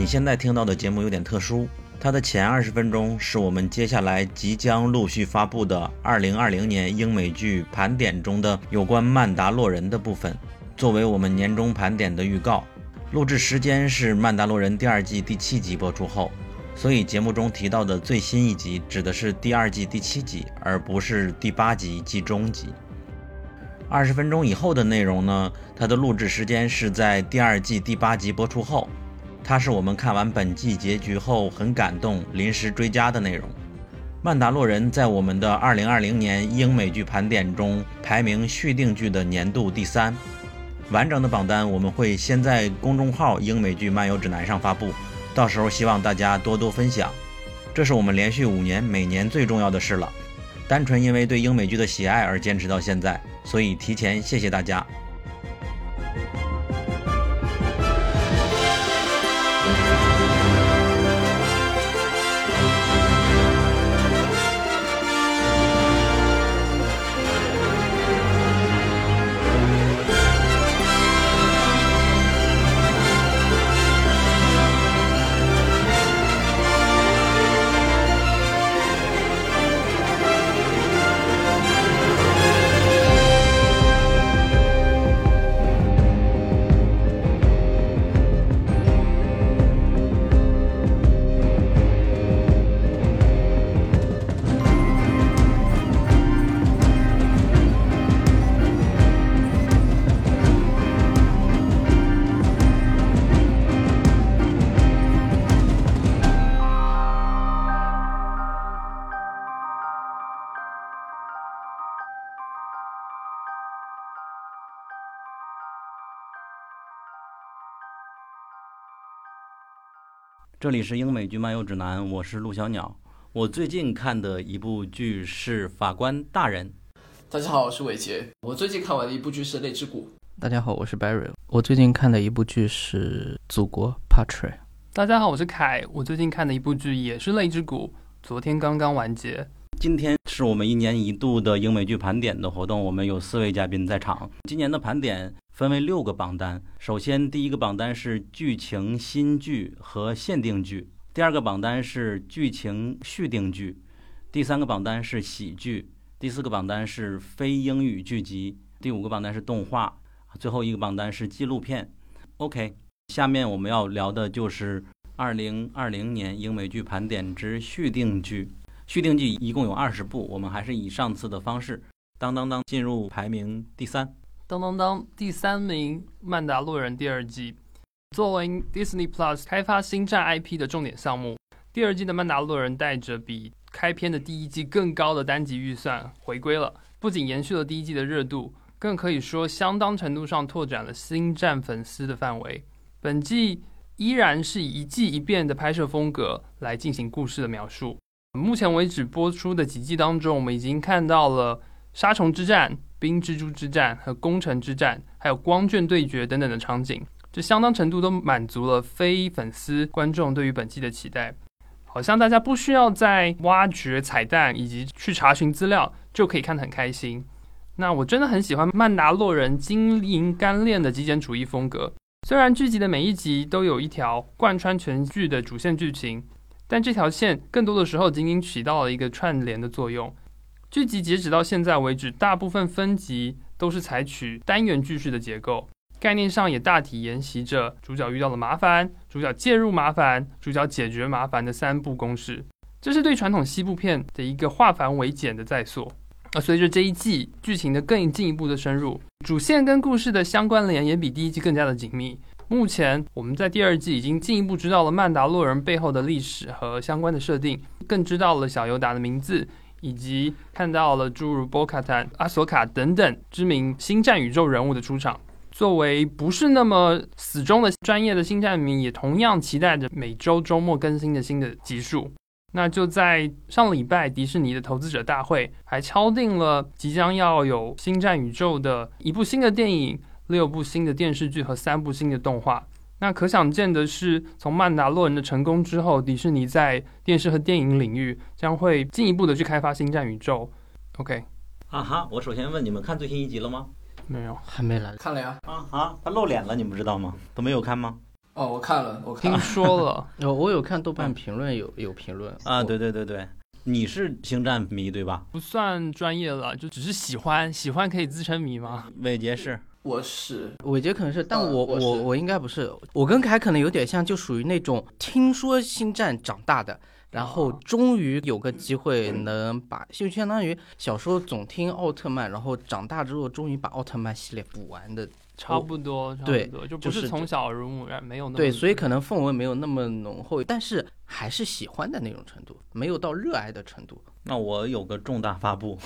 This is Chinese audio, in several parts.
你现在听到的节目有点特殊，它的前二十分钟是我们接下来即将陆续发布的2020年英美剧盘点中的有关曼达洛人的部分，作为我们年终盘点的预告。录制时间是《曼达洛人》第二季第七集播出后，所以节目中提到的最新一集指的是第二季第七集，而不是第八集及终集。二十分钟以后的内容呢？它的录制时间是在第二季第八集播出后，它是我们看完本季结局后很感动，临时追加的内容。《曼达洛人》在我们的二零二零年英美剧盘点中排名续订剧的年度第三。完整的榜单我们会先在公众号《英美剧漫游指南》上发布，到时候希望大家多多分享。这是我们连续五年每年最重要的事了，单纯因为对英美剧的喜爱而坚持到现在，所以提前谢谢大家。这里是英美剧漫游指南，我是陆小鸟。我最近看的一部剧是《法官大人》。大家好，我是伟杰。我最近看完的一部剧是《泪之谷》。大家好，我是 Barry。我最近看的一部剧是《祖国》（Patria）。大家好，我是凯。我最近看的一部剧也是《泪之谷》，昨天刚刚完结。今天是我们一年一度的英美剧盘点的活动，我们有四位嘉宾在场。今年的盘点。分为六个榜单。首先，第一个榜单是剧情新剧和限定剧；第二个榜单是剧情续订剧；第三个榜单是喜剧；第四个榜单是非英语剧集；第五个榜单是动画；最后一个榜单是纪录片。OK，下面我们要聊的就是2020年英美剧盘点之续订剧。续订剧一共有二十部，我们还是以上次的方式，当当当进入排名第三。当当当，第三名《曼达洛人》第二季，作为 Disney Plus 开发星战 IP 的重点项目，第二季的《曼达洛人》带着比开篇的第一季更高的单集预算回归了，不仅延续了第一季的热度，更可以说相当程度上拓展了星战粉丝的范围。本季依然是以一季一变的拍摄风格来进行故事的描述。目前为止播出的几季当中，我们已经看到了杀虫之战。冰蜘蛛之战和攻城之战，还有光卷对决等等的场景，这相当程度都满足了非粉丝观众对于本季的期待。好像大家不需要再挖掘彩蛋以及去查询资料，就可以看得很开心。那我真的很喜欢曼达洛人精营干练的极简主义风格。虽然剧集的每一集都有一条贯穿全剧的主线剧情，但这条线更多的时候仅仅起到了一个串联的作用。剧集截止到现在为止，大部分分集都是采取单元句式的结构，概念上也大体沿袭着主角遇到了麻烦、主角介入麻烦、主角解决麻烦的三步公式。这是对传统西部片的一个化繁为简的再塑。而随着这一季剧情的更进一步的深入，主线跟故事的相关联也比第一季更加的紧密。目前我们在第二季已经进一步知道了曼达洛人背后的历史和相关的设定，更知道了小尤达的名字。以及看到了诸如波卡坦、阿索卡等等知名星战宇宙人物的出场。作为不是那么死忠的专业的星战迷，也同样期待着每周周末更新的新的集数。那就在上礼拜，迪士尼的投资者大会还敲定了即将要有星战宇宙的一部新的电影、六部新的电视剧和三部新的动画。那可想见的是，从曼达洛人的成功之后，迪士尼在电视和电影领域将会进一步的去开发星战宇宙。OK，啊哈，我首先问你们看最新一集了吗？没有，还没来。看了呀。啊哈，他露脸了，你们知道吗？都没有看吗？哦，我看了，我看听。说了，哦，我有看豆瓣评论，有有评论啊，对对对对，你是星战迷对吧？不算专业了，就只是喜欢，喜欢可以自称迷吗？伟杰是，我是伟杰可能是，但我、嗯我我我应该不是，我跟凯可能有点像，就属于那种听说星战长大的，然后终于有个机会能把，就相当于小时候总听奥特曼，然后长大之后终于把奥特曼系列补完的，差不多，差对不多，就不是是从小耳濡目染，没有那么对，所以可能氛围没有那么浓厚，但是还是喜欢的那种程度，没有到热爱的程度。那我有个重大发布。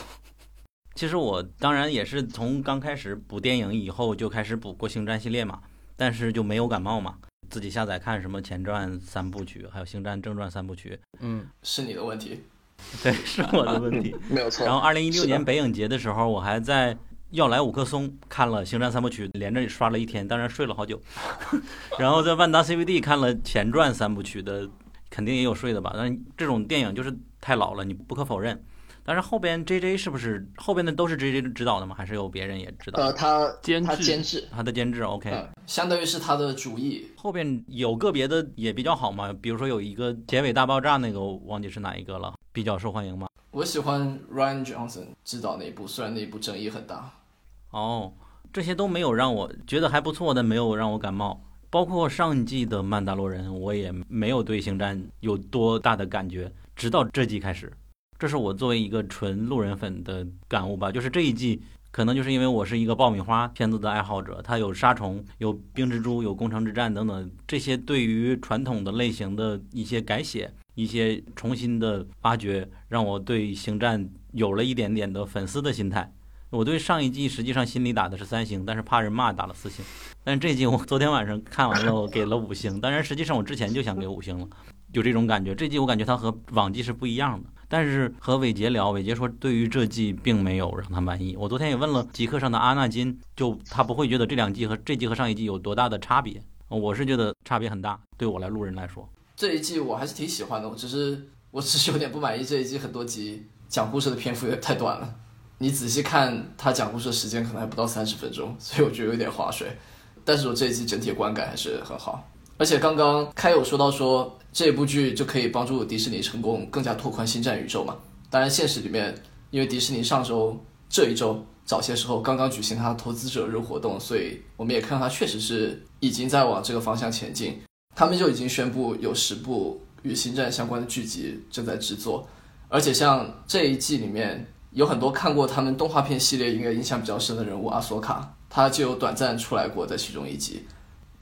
其实我当然也是从刚开始补电影以后就开始补过星战系列嘛，但是就没有感冒嘛，自己下载看什么前传三部曲，还有星战正传三部曲，嗯，是你的问题，对，是我的问题。没有错然后二零一六年北影节的时候，我还在要来五棵松看了《星战三部曲》，连着刷了一天，当然睡了好久。然后在万达 CVD 看了前传三部曲的，肯定也有睡的吧？但这种电影就是太老了，你不可否认。但是后边 J J 是不是后边的都是 J J 指导的吗？还是有别人也指导？呃，他他监制监制，他的监制 OK，、嗯，相当于是他的主意。后边有个别的也比较好嘛，比如说有一个结尾大爆炸那个，我忘记是哪一个了，比较受欢迎嘛。我喜欢 Ryan Johnson 指导那一部，虽然那一部争议很大。哦，这些都没有让我觉得还不错，但没有让我感冒。包括上一季的《曼达洛人》，我也没有对星战有多大的感觉，直到这季开始。这是我作为一个纯路人粉的感悟吧。就是这一季，可能就是因为我是一个爆米花片子的爱好者，它有杀虫、有冰蜘蛛、有攻城之战等等，这些对于传统的类型的一些改写、一些重新的发掘，让我对星战有了一点点的粉丝的心态。我对上一季实际上心里打的是三星，但是怕人骂打了四星。但是这一季我昨天晚上看完了，我给了五星。当然，实际上我之前就想给五星了，有这种感觉。这季我感觉它和往季是不一样的。但是和伟杰聊，伟杰说对于这季并没有让他满意。我昨天也问了极客上的阿纳金，就他不会觉得这两季和这季和上一季有多大的差别。我是觉得差别很大，对我来路人来说。这一季我还是挺喜欢的，我只是我只是有点不满意这一季很多集讲故事的篇幅有点太短了。你仔细看他讲故事的时间可能还不到三十分钟，所以我觉得有点划水。但是我这一季整体观感还是很好。而且刚刚开有说到说这部剧就可以帮助迪士尼成功更加拓宽星战宇宙嘛。当然现实里面，因为迪士尼上周这一周早些时候刚刚举行它的投资者日活动，所以我们也看到它确实是已经在往这个方向前进。他们就已经宣布有十部与星战相关的剧集正在制作，而且像这一季里面有很多看过他们动画片系列应该印象比较深的人物阿索卡，他就有短暂出来过在其中一集。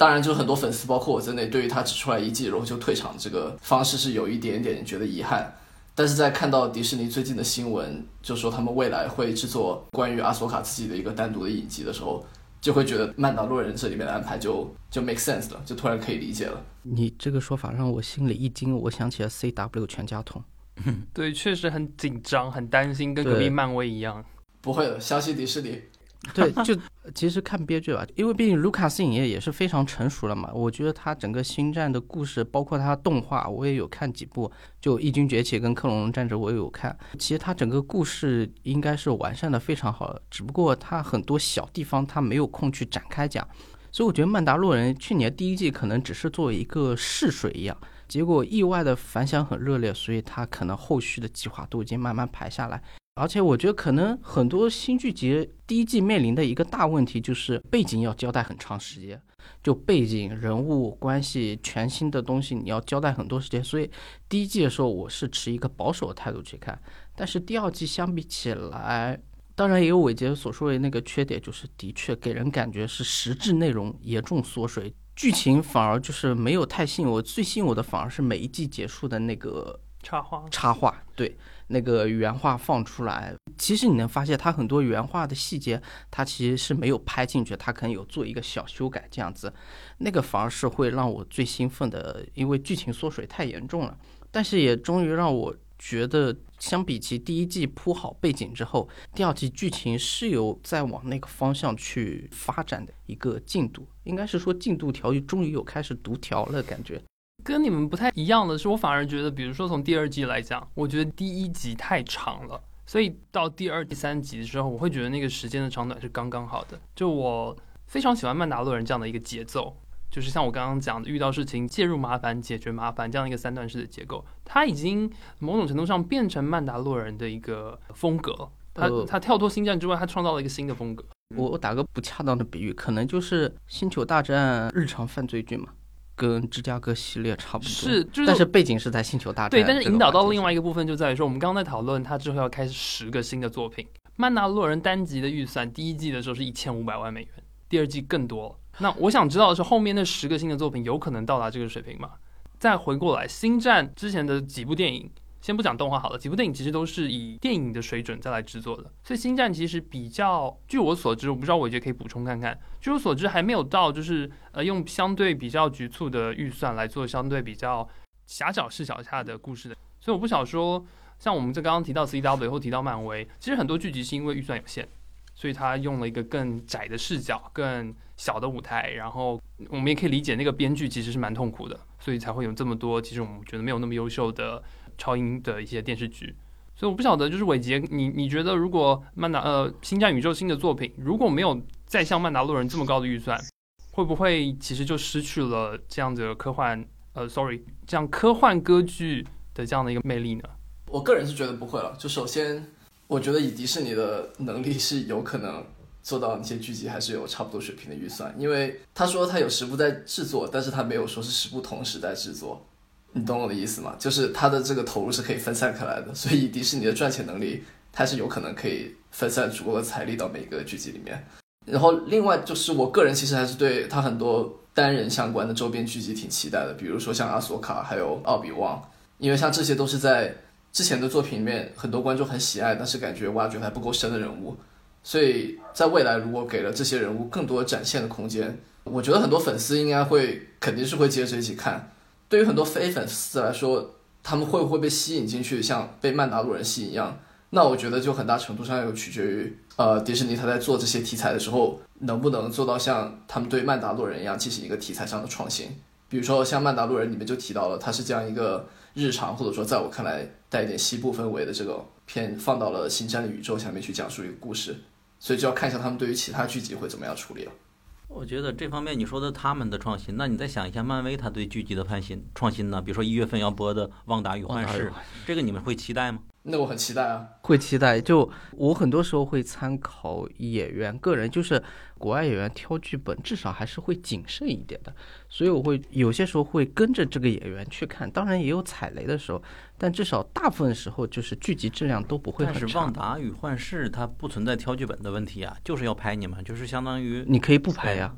当然，就很多粉丝，包括我在内，对于他只出来一季然后就退场这个方式是有一点点觉得遗憾。但是在看到迪士尼最近的新闻，就说他们未来会制作关于阿索卡自己的一个单独的影集的时候，就会觉得《曼达洛人》这里面的安排就就 make sense 了，就突然可以理解了。你这个说法让我心里一惊，我想起了 CW 全家桶。对，确实很紧张，很担心，跟隔壁漫威一样。不会的，相信迪士尼。对，就其实看编剧吧，因为毕竟卢卡斯影业也是非常成熟了嘛。我觉得他整个星战的故事，包括他动画，我也有看几部，就《异军崛起》跟《克隆人战争》我也有看。其实他整个故事应该是完善的非常好，只不过他很多小地方他没有空去展开讲。所以我觉得《曼达洛人》去年第一季可能只是作为一个试水一样，结果意外的反响很热烈，所以他可能后续的计划都已经慢慢排下来。而且我觉得可能很多新剧集第一季面临的一个大问题就是背景要交代很长时间，就背景、人物关系、全新的东西你要交代很多时间，所以第一季的时候我是持一个保守的态度去看。但是第二季相比起来，当然也有伟杰所说的那个缺点，就是的确给人感觉是实质内容严重缩水，剧情反而就是没有太吸引我。最吸引我的反而是每一季结束的那个插画，插画，对那个原画放出来，其实你能发现它很多原画的细节，它其实是没有拍进去，它可能有做一个小修改这样子，那个反而是会让我最兴奋的，因为剧情缩水太严重了。但是也终于让我觉得，相比起第一季铺好背景之后，第二季剧情是有在往那个方向去发展的一个进度，应该是说进度条终于有开始读条了感觉。跟你们不太一样的是，我反而觉得，比如说从第二季来讲，我觉得第一集太长了，所以到第二、第三集的时候，我会觉得那个时间的长短是刚刚好的。就我非常喜欢曼达洛人这样的一个节奏，就是像我刚刚讲的，遇到事情介入麻烦、解决麻烦这样一个三段式的结构，它已经某种程度上变成曼达洛人的一个风格。他呃他跳脱星战之外，他创造了一个新的风格。我我打个不恰当的比喻，可能就是《星球大战》日常犯罪剧嘛，跟芝加哥系列差不多。是，就是但是背景是在星球大战。对，但是引导到另外。外一个部分就在于说，我们刚刚在讨论他之后要开始十个新的作品。曼达洛人单集的预算，第一季的时候是一千五百万美元，第二季更多了。那我想知道的是，后面那十个新的作品有可能到达这个水平吗？再回过来，星战之前的几部电影，先不讲动画好了，几部电影其实都是以电影的水准再来制作的，所以星战其实比较，据我所知，我不知道伟杰可以补充看看。据我所知，还没有到就是呃用相对比较局促的预算来做相对比较狭小视角下的故事的，所以我不想说，像我们这刚刚提到 CW 或提到漫威，其实很多剧集是因为预算有限，所以他用了一个更窄的视角、更小的舞台，然后我们也可以理解那个编剧其实是蛮痛苦的，所以才会有这么多其实我们觉得没有那么优秀的超英的一些电视剧。所以我不晓得，就是伟杰，你你觉得如果曼达呃星战宇宙新的作品如果没有再像曼达洛人这么高的预算，会不会其实就失去了这样的科幻呃，sorry，这样科幻歌剧的这样的一个魅力呢？我个人是觉得不会了。就首先，我觉得以迪士尼的能力是有可能做到那些剧集还是有差不多水平的预算，因为他说他有十部在制作，但是他没有说是十部同时在制作，你懂我的意思吗？就是他的这个投入是可以分散开来的，所以迪士尼的赚钱能力，它是有可能可以分散足够的财力到每一个剧集里面。然后另外就是我个人其实还是对他很多单人相关的周边剧集挺期待的，比如说像阿索卡还有奥比旺，因为像这些都是在之前的作品里面很多观众很喜爱，但是感觉挖掘还不够深的人物，所以在未来如果给了这些人物更多展现的空间，我觉得很多粉丝应该会肯定是会接着一起看。对于很多非粉丝来说，他们会不会被吸引进去，像被曼达洛人吸引一样？那我觉得就很大程度上有取决于，呃，迪士尼他在做这些题材的时候，能不能做到像他们对曼达洛人一样进行一个题材上的创新。比如说像曼达洛人里面就提到了，他是这样一个日常或者说在我看来带一点西部氛围的这个片，放到了星战的宇宙下面去讲述一个故事，所以就要看一下他们对于其他剧集会怎么样处理了。我觉得这方面你说的他们的创新，那你再想一下漫威他对剧集的创新创新呢？比如说一月份要播的《旺达与幻视这个你们会期待吗？那我很期待啊，会期待，就我很多时候会参考演员个人，就是国外演员挑剧本，至少还是会谨慎一点的，所以我会有些时候会跟着这个演员去看，当然也有踩雷的时候，但至少大部分时候就是剧集质量都不会但是《很差。旺。达与幻视》它不存在挑剧本的问题啊，就是要拍你们，就是相当于你可以不拍呀，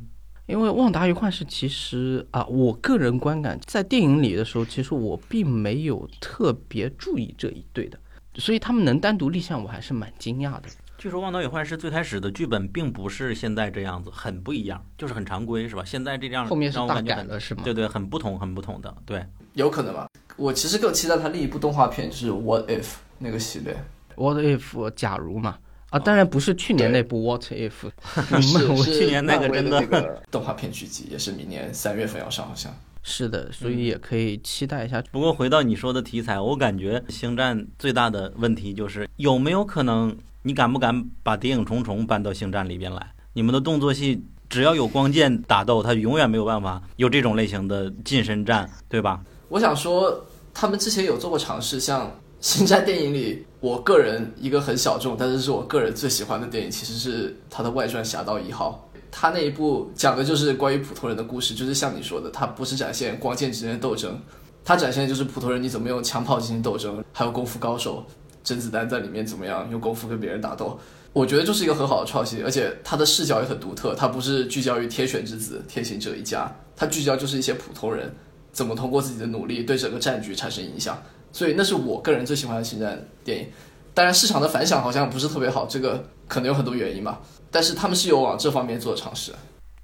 因为《旺达与幻视》其实啊，我个人观感在电影里的时候，其实我并没有特别注意这一对的，所以他们能单独立项，我还是蛮惊讶的。据说《望岛与幻视》最开始的剧本并不是现在这样子，很不一样，就是很常规，是吧？现在这样后面是大让我感觉很改了是吗？对对，很不同，很不同的，对。有可能吧。我其实更期待他另一部动画片，就是《What If》那个系列。What if 假如嘛？啊，当然不是去年那部 What if，是去年那个真的动画片剧集，也是明年三月份要上，好像。是的，所以也可以期待一下。不过回到你说的题材，我感觉《星战》最大的问题就是有没有可能，你敢不敢把《谍影重重》搬到《星战》里边来？你们的动作戏只要有光剑打斗，它永远没有办法有这种类型的近身战，对吧？我想说，他们之前有做过尝试，像《星战》电影里，我个人一个很小众，但是是我个人最喜欢的电影，其实是他的外传《侠盗一号》。他那一部讲的就是关于普通人的故事，就是像你说的，它不是展现光剑之间的斗争，它展现的就是普通人你怎么用枪炮进行斗争，还有功夫高手甄子丹在里面怎么样用功夫跟别人打斗。我觉得就是一个很好的创新，而且他的视角也很独特，他不是聚焦于天选之子、天行者一家，他聚焦就是一些普通人怎么通过自己的努力对整个战局产生影响。所以那是我个人最喜欢的星战电影。当然，市场的反响好像不是特别好，这个可能有很多原因吧。但是他们是有往这方面做尝试。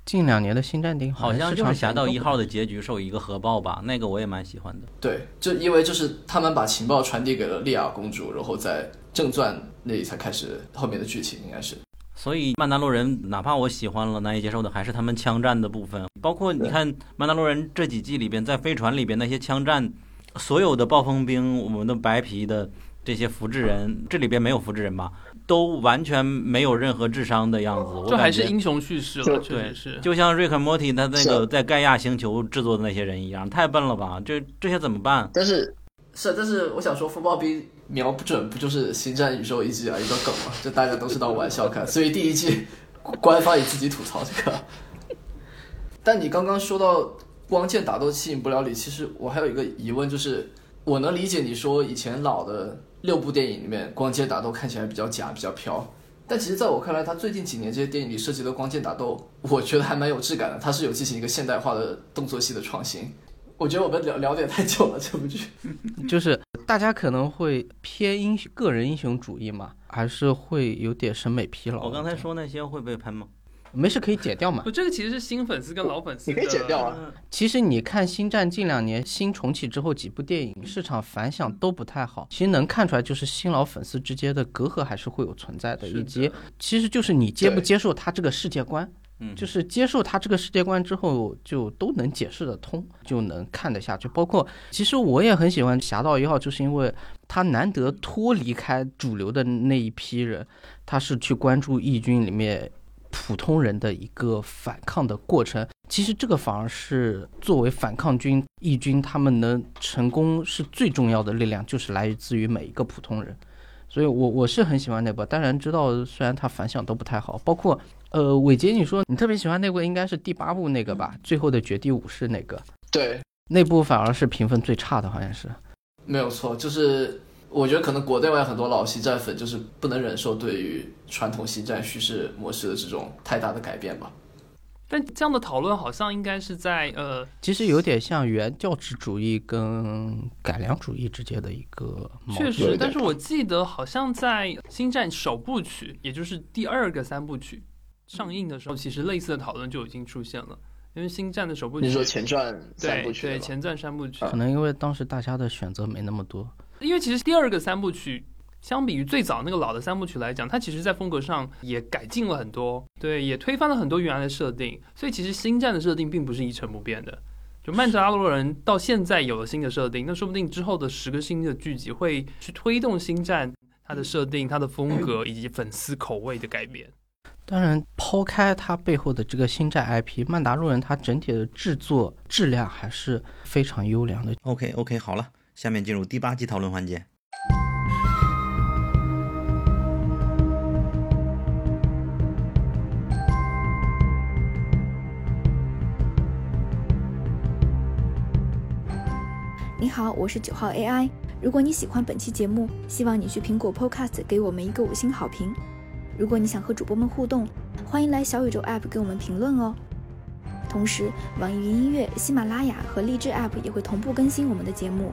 近两年的新战电影好像就是《侠盗一号》的。的结局是有一个核爆吧，那个我也蛮喜欢的。对，就因为就是他们把情报传递给了莉亚公主，然后在正传那里才开始后面的剧情，应该是。所以曼达洛人，哪怕我喜欢了，难以接受的还是他们枪战的部分，包括你看曼达洛人这几季里边，在飞船里边那些枪战，所有的暴风兵，我们的白皮的这些复制人，这里边没有复制人吧，都完全没有任何智商的样子。我就还是英雄叙事了，确实是。就像瑞克莫蒂他那个在盖亚星球制作的那些人一样，太笨了吧？这这些怎么办？但是是，但是我想说，风暴兵瞄不准不就是星战宇宙一直以来一个梗吗？就大家都是当玩笑看，所以第一季官方也自己吐槽这个。但你刚刚说到光剑打斗吸引不了你，其实我还有一个疑问，就是我能理解你说以前老的六部电影里面光剑打斗看起来比较假、比较飘，但其实在我看来，他最近几年这些电影里涉及的光剑打斗，我觉得还蛮有质感的，他是有进行一个现代化的动作戏的创新。我觉得我们聊聊得也太久了，这部剧。就是大家可能会偏英雄个人英雄主义嘛，还是会有点审美疲劳。我刚才说那些会被喷吗？没事可以解掉嘛不，。这个其实是新粉丝跟老粉丝，你可以解掉啊。其实你看《星战》近两年新重启之后几部电影，市场反响都不太好。其实能看出来，就是新老粉丝之间的隔阂还是会有存在的，的以及其实就是你接不接受他这个世界观。嗯，就是接受他这个世界观之后，就都能解释得通，就能看得下去。包括其实我也很喜欢《侠盗一号》，就是因为他难得脱离开主流的那一批人，他是去关注义军里面普通人的一个反抗的过程。其实这个反而是作为反抗军、义军他们能成功是最重要的力量，就是来自于每一个普通人。所以我我是很喜欢那部，当然知道虽然它反响都不太好，包括呃伟杰你说你特别喜欢那部应该是第八部那个吧，最后的绝地武士那个，对，那部反而是评分最差的，好像是。没有错，就是我觉得可能国内外很多老星战粉就是不能忍受对于传统星战叙事模式的这种太大的改变吧。但这样的讨论好像应该是在呃，其实有点像原教旨主义跟改良主义之间的一个矛盾。确实，但是我记得好像在《星战》首部曲，也就是第二个三部曲上映的时候，其实类似的讨论就已经出现了。因为《星战》的首部曲，你说前传三对部曲吧对前传三部曲，可能因为当时大家的选择没那么多，因为其实第二个三部曲，相比于最早那个老的三部曲来讲，它其实在风格上也改进了很多，对，也推翻了很多原来的设定。所以其实星战的设定并不是一成不变的。就曼达洛人到现在有了新的设定，那说不定之后的十个新的剧集会去推动星战它的设定、它的风格以及粉丝口味的改变。当然，抛开它背后的这个星战 IP，曼达洛人它整体的制作质量还是非常优良的。OK OK，好了，下面进入第八集讨论环节。你好，我是九号 AI。如果你喜欢本期节目，希望你去苹果 Podcast 给我们一个五星好评。如果你想和主播们互动，欢迎来小宇宙 App 给我们评论哦。同时，网易云音乐、喜马拉雅和荔枝 App 也会同步更新我们的节目。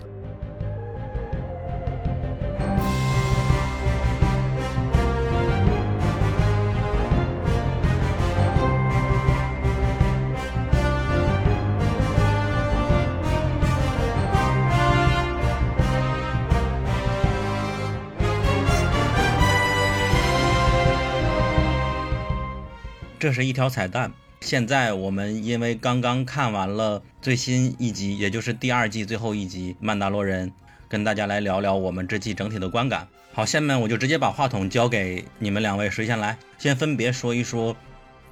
这是一条彩蛋。现在我们因为刚刚看完了最新一集，也就是第二季最后一集《曼达洛人》，跟大家来聊聊我们这季整体的观感。好，下面我就直接把话筒交给你们两位，谁先来？先分别说一说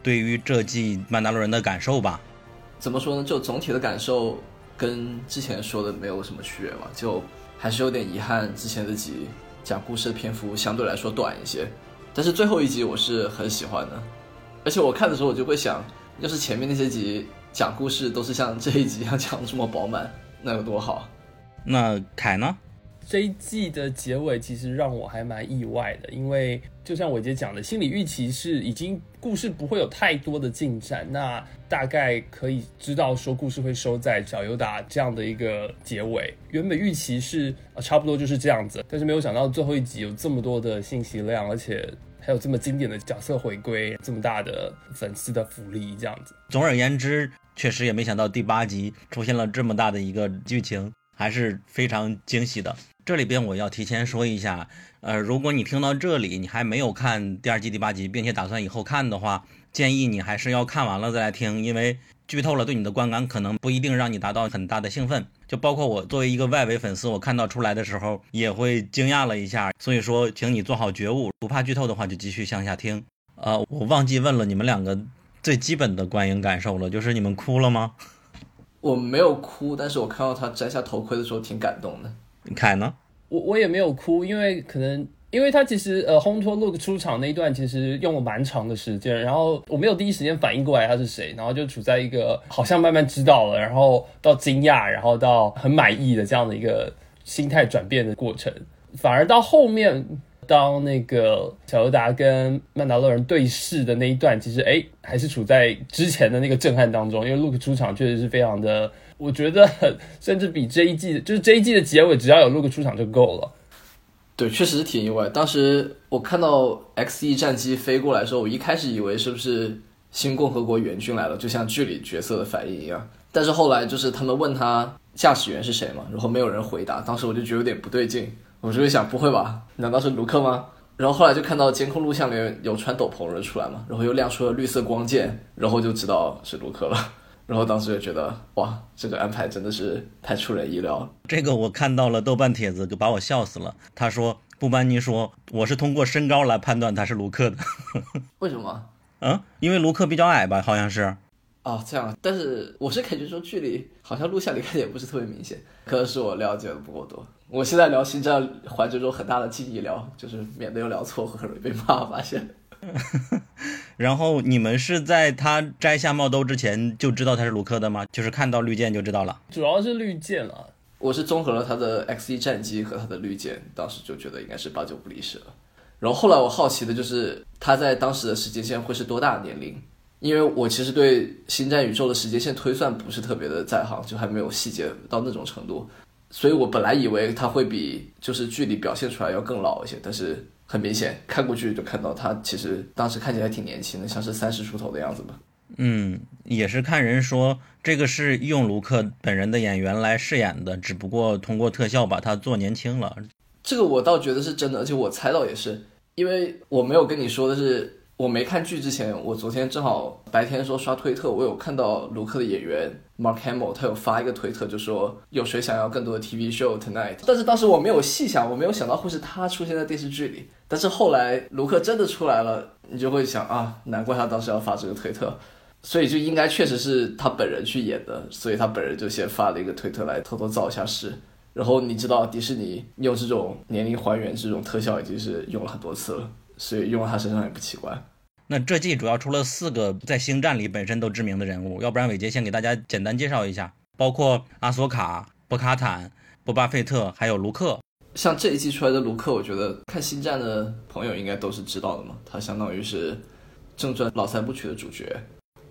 对于这季《曼达洛人》的感受吧。怎么说呢？就总体的感受跟之前说的没有什么区别嘛，就还是有点遗憾，之前的集讲故事的篇幅相对来说短一些。但是最后一集我是很喜欢的，而且我看的时候我就会想，要是前面那些集讲故事都是像这一集一样讲的这么饱满，那有多好？那凯呢？这一季的结尾其实让我还蛮意外的，因为就像伟杰讲的，心理预期是已经故事不会有太多的进展，那大概可以知道说故事会收在小尤达这样的一个结尾。原本预期是、呃、差不多就是这样子，但是没有想到最后一集有这么多的信息量，而且还有这么经典的角色回归，这么大的粉丝的福利，这样子。总而言之，确实也没想到第八集出现了这么大的一个剧情，还是非常惊喜的。这里边我要提前说一下，呃，如果你听到这里你还没有看第二季第八集，并且打算以后看的话，建议你还是要看完了再来听，因为剧透了对你的观感可能不一定让你达到很大的兴奋。就包括我作为一个外围粉丝，我看到出来的时候也会惊讶了一下。所以说，请你做好觉悟，不怕剧透的话就继续向下听。呃，我忘记问了你们两个最基本的观影感受了，就是你们哭了吗？我没有哭，但是我看到他摘下头盔的时候挺感动的。凯呢？我我也没有哭，因为可能因为他其实呃烘托 Look 出场那一段其实用了蛮长的时间，然后我没有第一时间反应过来他是谁，然后就处在一个好像慢慢知道了，然后到惊讶，然后到很满意的这样的一个心态转变的过程，反而到后面当那个小尤达跟曼达洛人对视的那一段，其实哎还是处在之前的那个震撼当中，因为 Look 出场确实是非常的。我觉得甚至比这一季，就是这一季的结尾，只要有 Look 出场就够了。对，确实是挺意外。当时我看到 X E 战机飞过来的时候，我一开始以为是不是新共和国援军来了，就像剧里角色的反应一样。但是后来就是他们问他驾驶员是谁嘛，然后没有人回答。当时我就觉得有点不对劲，我就会想，不会吧？难道是卢克吗？然后后来就看到监控录像里有穿斗篷人出来嘛，然后又亮出了绿色光剑，然后就知道是卢克了。然后当时就觉得，哇，这个安排真的是太出人意料了。这个我看到了豆瓣帖子，就把我笑死了。他说：“不瞒您说，我是通过身高来判断他是卢克的。”为什么？嗯，因为卢克比较矮吧，好像是。哦，这样。但是我是感觉说，距离好像录像里看也不是特别明显，可能是我了解的不够多。我现在聊星战，怀着种很大的敬意聊，就是免得又聊错，很容易被骂。发现。然后你们是在他摘下帽兜之前就知道他是卢克的吗？就是看到绿箭就知道了。主要是绿箭了，我是综合了他的 X 一战机和他的绿箭，当时就觉得应该是八九不离十了。然后后来我好奇的就是他在当时的时间线会是多大年龄？因为我其实对星战宇宙的时间线推算不是特别的在行，就还没有细节到那种程度，所以我本来以为他会比就是剧里表现出来要更老一些，但是。很明显，看过去就看到他其实当时看起来挺年轻的，像是三十出头的样子吧。嗯，也是看人说这个是用卢克本人的演员来饰演的，只不过通过特效把他做年轻了。这个我倒觉得是真的，而且我猜到也是，因为我没有跟你说的是。我没看剧之前，我昨天正好白天说刷推特，我有看到卢克的演员 Mark Hamill，他有发一个推特，就说有谁想要更多的 TV show tonight。但是当时我没有细想，我没有想到会是他出现在电视剧里。但是后来卢克真的出来了，你就会想啊，难怪他当时要发这个推特，所以就应该确实是他本人去演的，所以他本人就先发了一个推特来偷偷造一下势。然后你知道迪士尼用这种年龄还原这种特效已经是用了很多次了。所以用到他身上也不奇怪。那这季主要出了四个在星战里本身都知名的人物，要不然伟杰先给大家简单介绍一下，包括阿索卡、博卡坦、波巴费特，还有卢克。像这一季出来的卢克，我觉得看星战的朋友应该都是知道的嘛，他相当于是正传老三部曲的主角，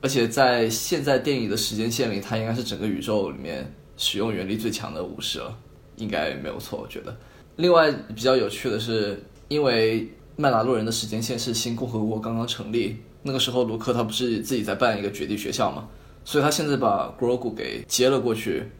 而且在现在电影的时间线里，他应该是整个宇宙里面使用原力最强的武士了，应该没有错，我觉得。另外比较有趣的是，因为。麦达洛人的时间线是新共和国刚刚成立，那个时候卢克他不是自己在办一个绝地学校嘛，所以他现在把 Grogu 给接了过去，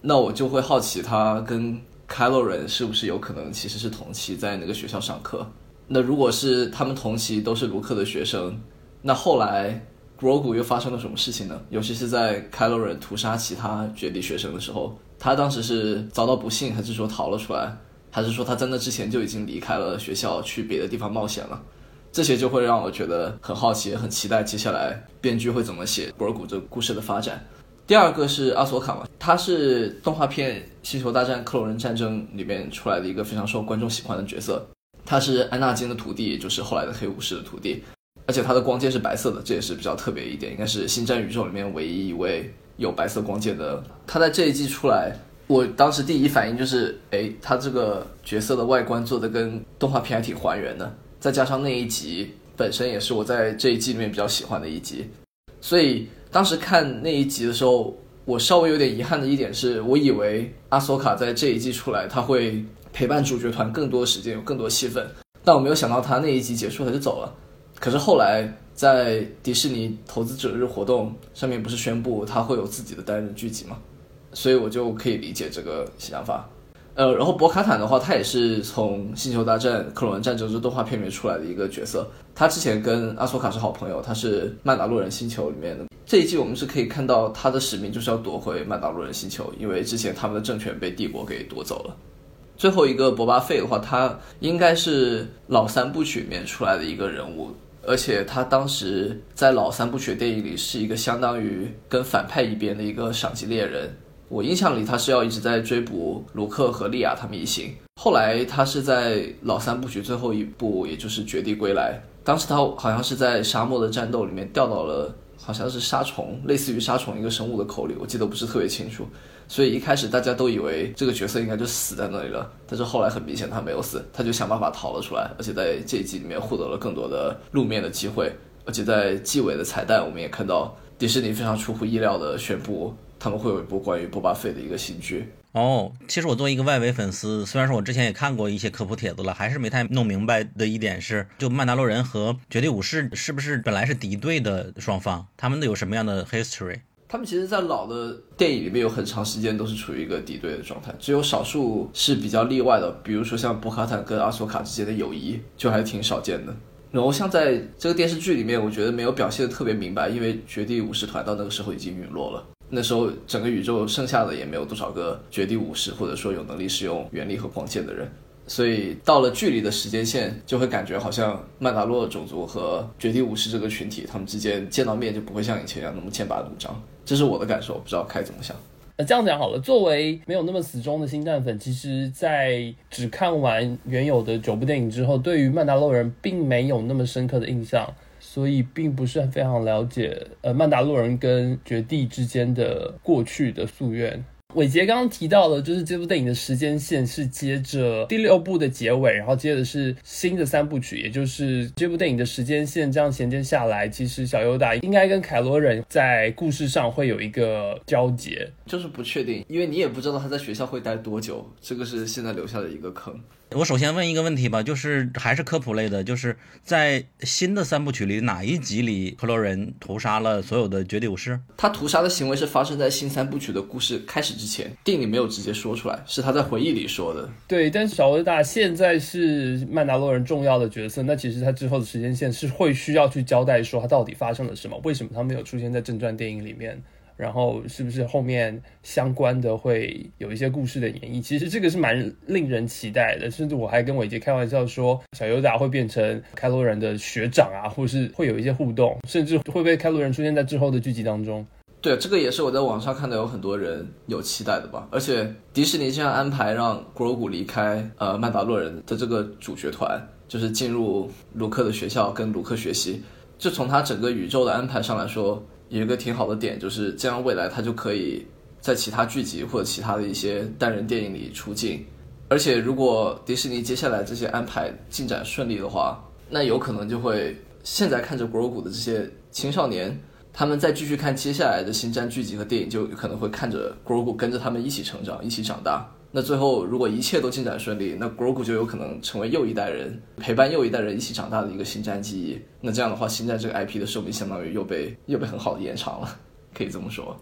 那我就会好奇他跟 Kylo 人是不是有可能其实是同期在那个学校上课？那如果是他们同期都是卢克的学生，那后来 Grogu 又发生了什么事情呢？尤其是在 Kylo 人屠杀其他绝地学生的时候，他当时是遭到不幸，还是说逃了出来？还是说他在那之前就已经离开了学校，去别的地方冒险了？这些就会让我觉得很好奇，很期待接下来编剧会怎么写博尔古这故事的发展。第二个是阿索卡嘛，他是动画片《星球大战：克隆人战争》里面出来的一个非常受观众喜欢的角色。他是安纳金的徒弟，就是后来的黑武士的徒弟，而且他的光剑是白色的，这也是比较特别一点，应该是星战宇宙里面唯一一位有白色光剑的。他在这一季出来。我当时第一反应就是，哎，他这个角色的外观做的跟动画片还挺还原的，再加上那一集本身也是我在这一季里面比较喜欢的一集，所以当时看那一集的时候，我稍微有点遗憾的一点是，我以为阿索卡在这一季出来，他会陪伴主角团更多时间，有更多戏份，但我没有想到他那一集结束他就走了。可是后来在迪士尼投资者日活动上面不是宣布他会有自己的单人剧集吗，所以我就可以理解这个想法。呃，然后博卡坦的话，他也是从《星球大战：克隆人战争》这动画片里面出来的一个角色。他之前跟阿索卡是好朋友，他是《曼达洛人星球》里面的。这一季我们是可以看到他的使命就是要夺回曼达洛人星球，因为之前他们的政权被帝国给夺走了。最后一个博巴费的话，他应该是老三部曲里面出来的一个人物，而且他当时在老三部曲电影里是一个相当于跟反派一边的一个赏金猎人。我印象里他是要一直在追捕卢克和利亚他们一行。后来他是在老三部曲最后一部，也就是绝地归来，当时他好像是在沙漠的战斗里面掉到了好像是沙虫，类似于沙虫一个生物的口里，我记得不是特别清楚。所以一开始大家都以为这个角色应该就死在那里了，但是后来很明显他没有死，他就想办法逃了出来，而且在这一季里面获得了更多的露面的机会，而且在季尾的彩蛋我们也看到迪士尼非常出乎意料的宣布。他们会有一部关于波巴费的一个新剧哦。其实我作为一个外围粉丝，虽然说我之前也看过一些科普帖子了，还是没太弄明白的一点是，就曼达洛人和绝地武士是不是本来是敌对的双方？他们都有什么样的 history？他们其实，在老的电影里面有很长时间都是处于一个敌对的状态，只有少数是比较例外的，比如说像博卡坦跟阿索卡之间的友谊，就还挺少见的。然后像在这个电视剧里面，我觉得没有表现的特别明白，因为绝地武士团到那个时候已经陨落了。那时候整个宇宙剩下的也没有多少个绝地武士，或者说有能力使用原力和光剑的人，所以到了距离的时间线，就会感觉好像曼达洛种族和绝地武士这个群体，他们之间见到面就不会像以前一样那么剑拔弩张，这是我的感受，不知道开怎么想。那这样讲好了，作为没有那么死忠的星战粉，其实，在只看完原有的九部电影之后，对于曼达洛人并没有那么深刻的印象。所以并不是非常了解，呃，曼达洛人跟绝地之间的过去的夙愿。伟杰刚刚提到了，就是这部电影的时间线是接着第六部的结尾，然后接着是新的三部曲，也就是这部电影的时间线这样衔接下来，其实小尤达应该跟凯罗人在故事上会有一个交集，就是不确定，因为你也不知道他在学校会待多久，这个是现在留下的一个坑。我首先问一个问题吧，就是还是科普类的，就是在新的三部曲里哪一集里，克罗人屠杀了所有的绝地武士？他屠杀的行为是发生在新三部曲的故事开始之前，电影里没有直接说出来，是他在回忆里说的。对，但是小维达现在是曼达洛人重要的角色，那其实他之后的时间线是会需要去交代说他到底发生了什么，为什么他没有出现在正传电影里面？然后是不是后面相关的会有一些故事的演绎？其实这个是蛮令人期待的，甚至我还跟伟杰开玩笑说，小尤达会变成开罗人的学长啊，或是会有一些互动，甚至会被开罗人出现在之后的剧集当中。对，这个也是我在网上看到有很多人有期待的吧。而且迪士尼这样安排让古罗古离开呃曼达洛人的这个主角团，就是进入卢克的学校跟卢克学习，就从他整个宇宙的安排上来说。有一个挺好的点，就是这样，未来他就可以在其他剧集或者其他的一些单人电影里出镜。而且，如果迪士尼接下来这些安排进展顺利的话，那有可能就会现在看着古罗古的这些青少年，他们再继续看接下来的星战剧集和电影，就有可能会看着古罗古跟着他们一起成长，一起长大。那最后，如果一切都进展顺利，那 Grogu 就有可能成为又一代人陪伴又一代人一起长大的一个星战记忆。那这样的话，星战这个 IP 的寿命相当于又被又被很好的延长了，可以这么说。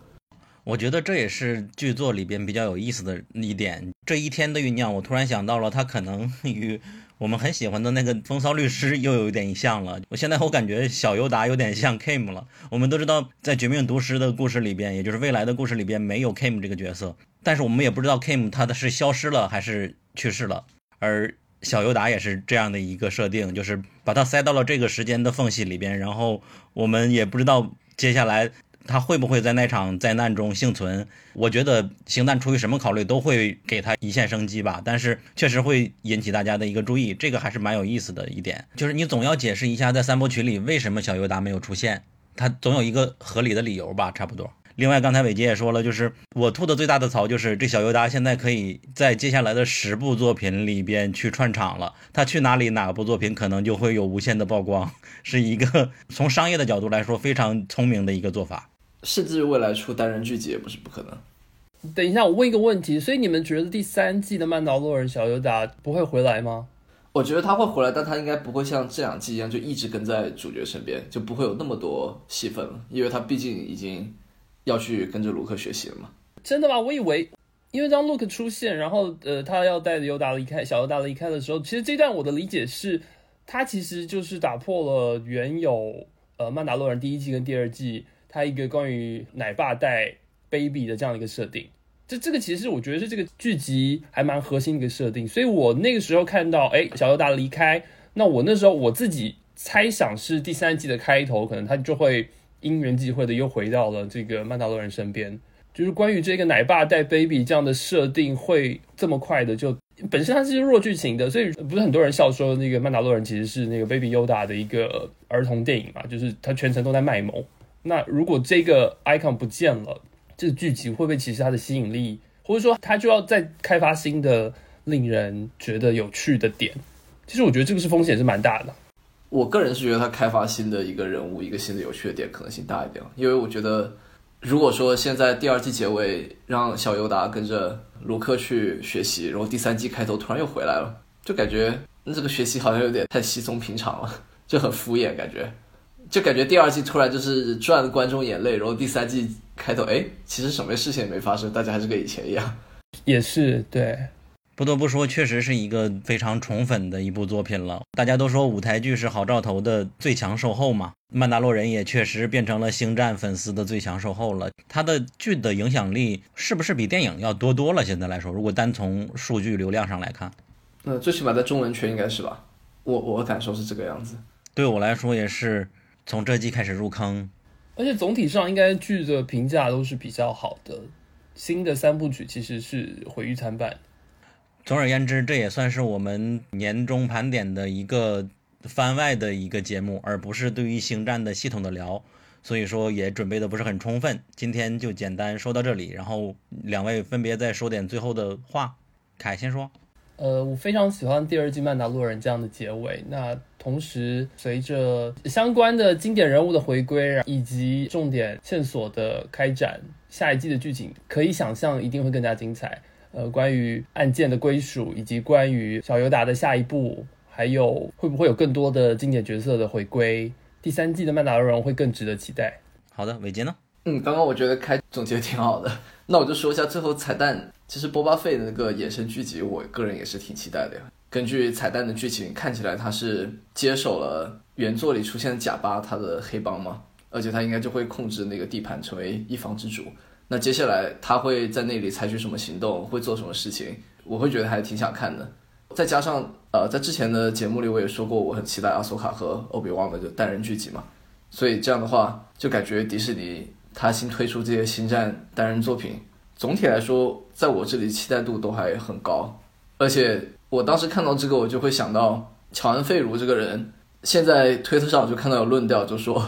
我觉得这也是剧作里边比较有意思的一点。这一天的酝酿，我突然想到了，它可能与我们很喜欢的那个风骚律师又有点像了。我现在我感觉小尤达有点像 Kim 了。我们都知道，在绝命毒师的故事里边，也就是未来的故事里边，没有 Kim 这个角色。但是我们也不知道 Kim 他的是消失了还是去世了，而小尤达也是这样的一个设定，就是把他塞到了这个时间的缝隙里边，然后我们也不知道接下来他会不会在那场灾难中幸存。我觉得星战出于什么考虑都会给他一线生机吧，但是确实会引起大家的一个注意，这个还是蛮有意思的一点，就是你总要解释一下在三部曲里为什么小尤达没有出现，他总有一个合理的理由吧，差不多。另外，刚才伟杰也说了，就是我吐的最大的槽就是这小尤达现在可以在接下来的十部作品里边去串场了，他去哪里哪部作品可能就会有无限的曝光，是一个从商业的角度来说非常聪明的一个做法。甚至未来出单人剧集也不是不可能。等一下，我问一个问题，所以你们觉得第三季的曼达洛人小尤达不会回来吗？我觉得他会回来，但他应该不会像这两季一样就一直跟在主角身边，就不会有那么多戏份了，因为他毕竟已经要去跟着卢克学习了嘛。真的吗？我以为，因为当 Luke 出现，然后呃，他要带着尤达离开，小尤达离开的时候，其实这段我的理解是，他其实就是打破了原有呃曼达洛人第一季跟第二季他一个关于奶爸带 baby 的这样一个设定。这这个其实我觉得是这个剧集还蛮核心的一个设定，所以我那个时候看到，哎，小尤达离开，那我那时候我自己猜想是第三季的开头，可能他就会因缘际会的又回到了这个曼达洛人身边。就是关于这个奶爸带 baby 这样的设定会这么快的就本身它是弱剧情的，所以不是很多人笑说那个曼达洛人其实是那个 Baby Yoda 的一个儿童电影嘛，就是他全程都在卖萌。那如果这个 icon 不见了，这个剧集会不会其实它的吸引力，或者说它就要再开发新的令人觉得有趣的点？其实我觉得这个是风险是蛮大的。我个人是觉得他开发新的一个人物，一个新的有趣的点可能性大一点，因为我觉得。如果说现在第二季结尾让小尤达跟着卢克去学习，然后第三季开头突然又回来了，就感觉那这个学习好像有点太稀松平常了，就很敷衍感觉，就感觉第二季突然就是赚观众眼泪，然后第三季开头哎，其实什么事情也没发生，大家还是跟以前一样，也是对。不得不说，确实是一个非常宠粉的一部作品了。大家都说舞台剧是好兆头的最强售后嘛，《曼达洛人》也确实变成了星战粉丝的最强售后了。它的剧的影响力是不是比电影要多多了？现在来说，如果单从数据流量上来看，那最起码在中文圈应该是吧？我我感受是这个样子。对我来说也是，从这季开始入坑，而且总体上应该剧的评价都是比较好的。新的三部曲其实是毁誉参半。总而言之，这也算是我们年终盘点的一个番外的一个节目，而不是对于星战的系统的聊，所以说也准备的不是很充分。今天就简单说到这里，然后两位分别再说点最后的话。凯先说，呃，我非常喜欢第二季《曼达洛人》这样的结尾。那同时，随着相关的经典人物的回归，以及重点线索的开展，下一季的剧情可以想象一定会更加精彩。呃，关于案件的归属，以及关于小尤达的下一步，还有会不会有更多的经典角色的回归，第三季的曼达洛人会更值得期待。好的，伟杰呢？嗯，刚刚我觉得开总结挺好的，那我就说一下最后彩蛋。其实波巴费的那个衍生剧集，我个人也是挺期待的呀。根据彩蛋的剧情看起来，他是接手了原作里出现的贾巴他的黑帮嘛，而且他应该就会控制那个地盘，成为一方之主。那接下来他会在那里采取什么行动，会做什么事情？我会觉得还挺想看的。再加上呃，在之前的节目里我也说过，我很期待阿索卡和欧比旺的就单人剧集嘛。所以这样的话，就感觉迪士尼他新推出这些星战单人作品，总体来说，在我这里期待度都还很高。而且我当时看到这个，我就会想到乔恩·费卢这个人。现在推特上我就看到有论调，就说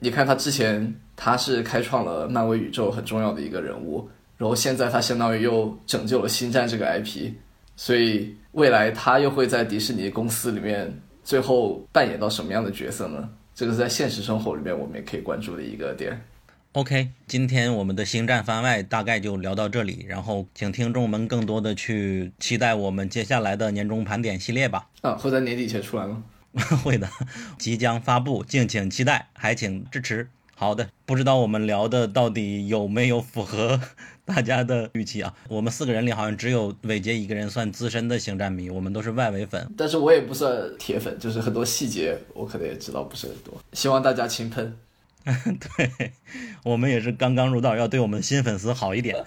你看他之前。他是开创了漫威宇宙很重要的一个人物，然后现在他相当于又拯救了星战这个 IP，所以未来他又会在迪士尼公司里面最后扮演到什么样的角色呢？这个是在现实生活里面我们也可以关注的一个点。OK，今天我们的星战番外大概就聊到这里，然后请听众们更多的去期待我们接下来的年终盘点系列吧。啊，会在年底前出来吗？会的，即将发布，敬请期待，还请支持。好的，不知道我们聊的到底有没有符合大家的预期啊？我们四个人里好像只有伟杰一个人算资深的星战迷，我们都是外围粉。但是我也不算铁粉，就是很多细节我可能也知道不是很多。希望大家轻喷。对，我们也是刚刚入道，要对我们新粉丝好一点。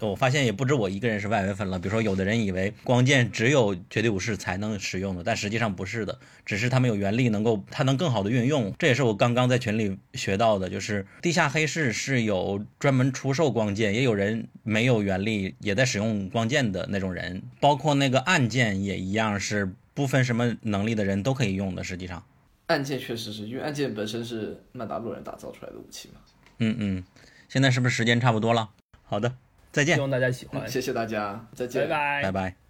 我发现也不止我一个人是外围粉了。比如说，有的人以为光剑只有绝地武士才能使用的，但实际上不是的，只是他们有原力能够，他能更好的运用。这也是我刚刚在群里学到的，就是地下黑市是有专门出售光剑，也有人没有原力也在使用光剑的那种人，包括那个暗剑也一样，是不分什么能力的人都可以用的。实际上，暗剑确实是因为按键本身是曼达洛人打造出来的武器嘛。嗯嗯，现在是不是时间差不多了？好的。再见，希望大家喜欢，谢谢大家，再见，拜拜，拜拜。